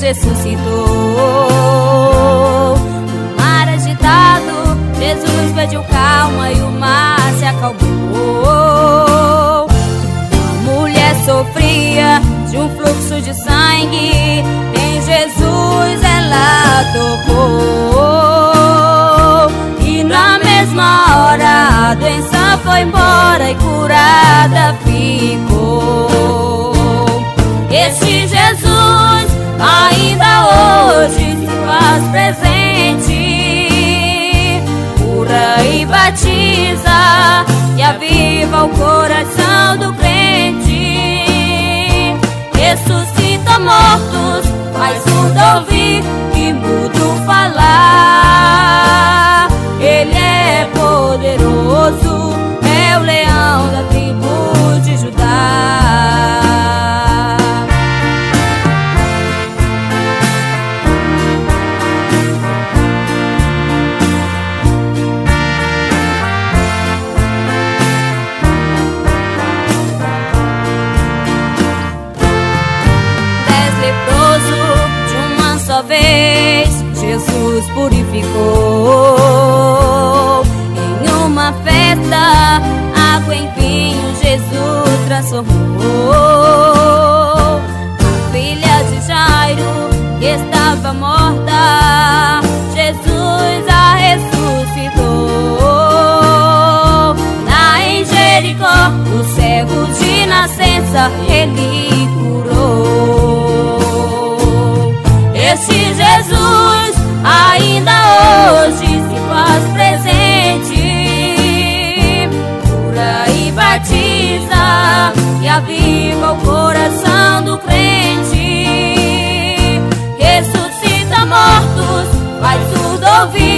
Ressuscitou. No mar agitado, Jesus pediu calma e o mar se acalmou. A mulher sofria de um fluxo de sangue, em Jesus ela tocou. E na mesma hora a doença foi embora e curada ficou. Este Jesus só vez, Jesus purificou. Em uma festa, água em vinho, Jesus transformou. A filha de Jairo, que estava morta, Jesus a ressuscitou. Em Jericó, o cego de nascença, ele Este Jesus ainda hoje se faz presente. Cura e batiza e aviva o coração do crente. Ressuscita mortos, faz tudo ouvir.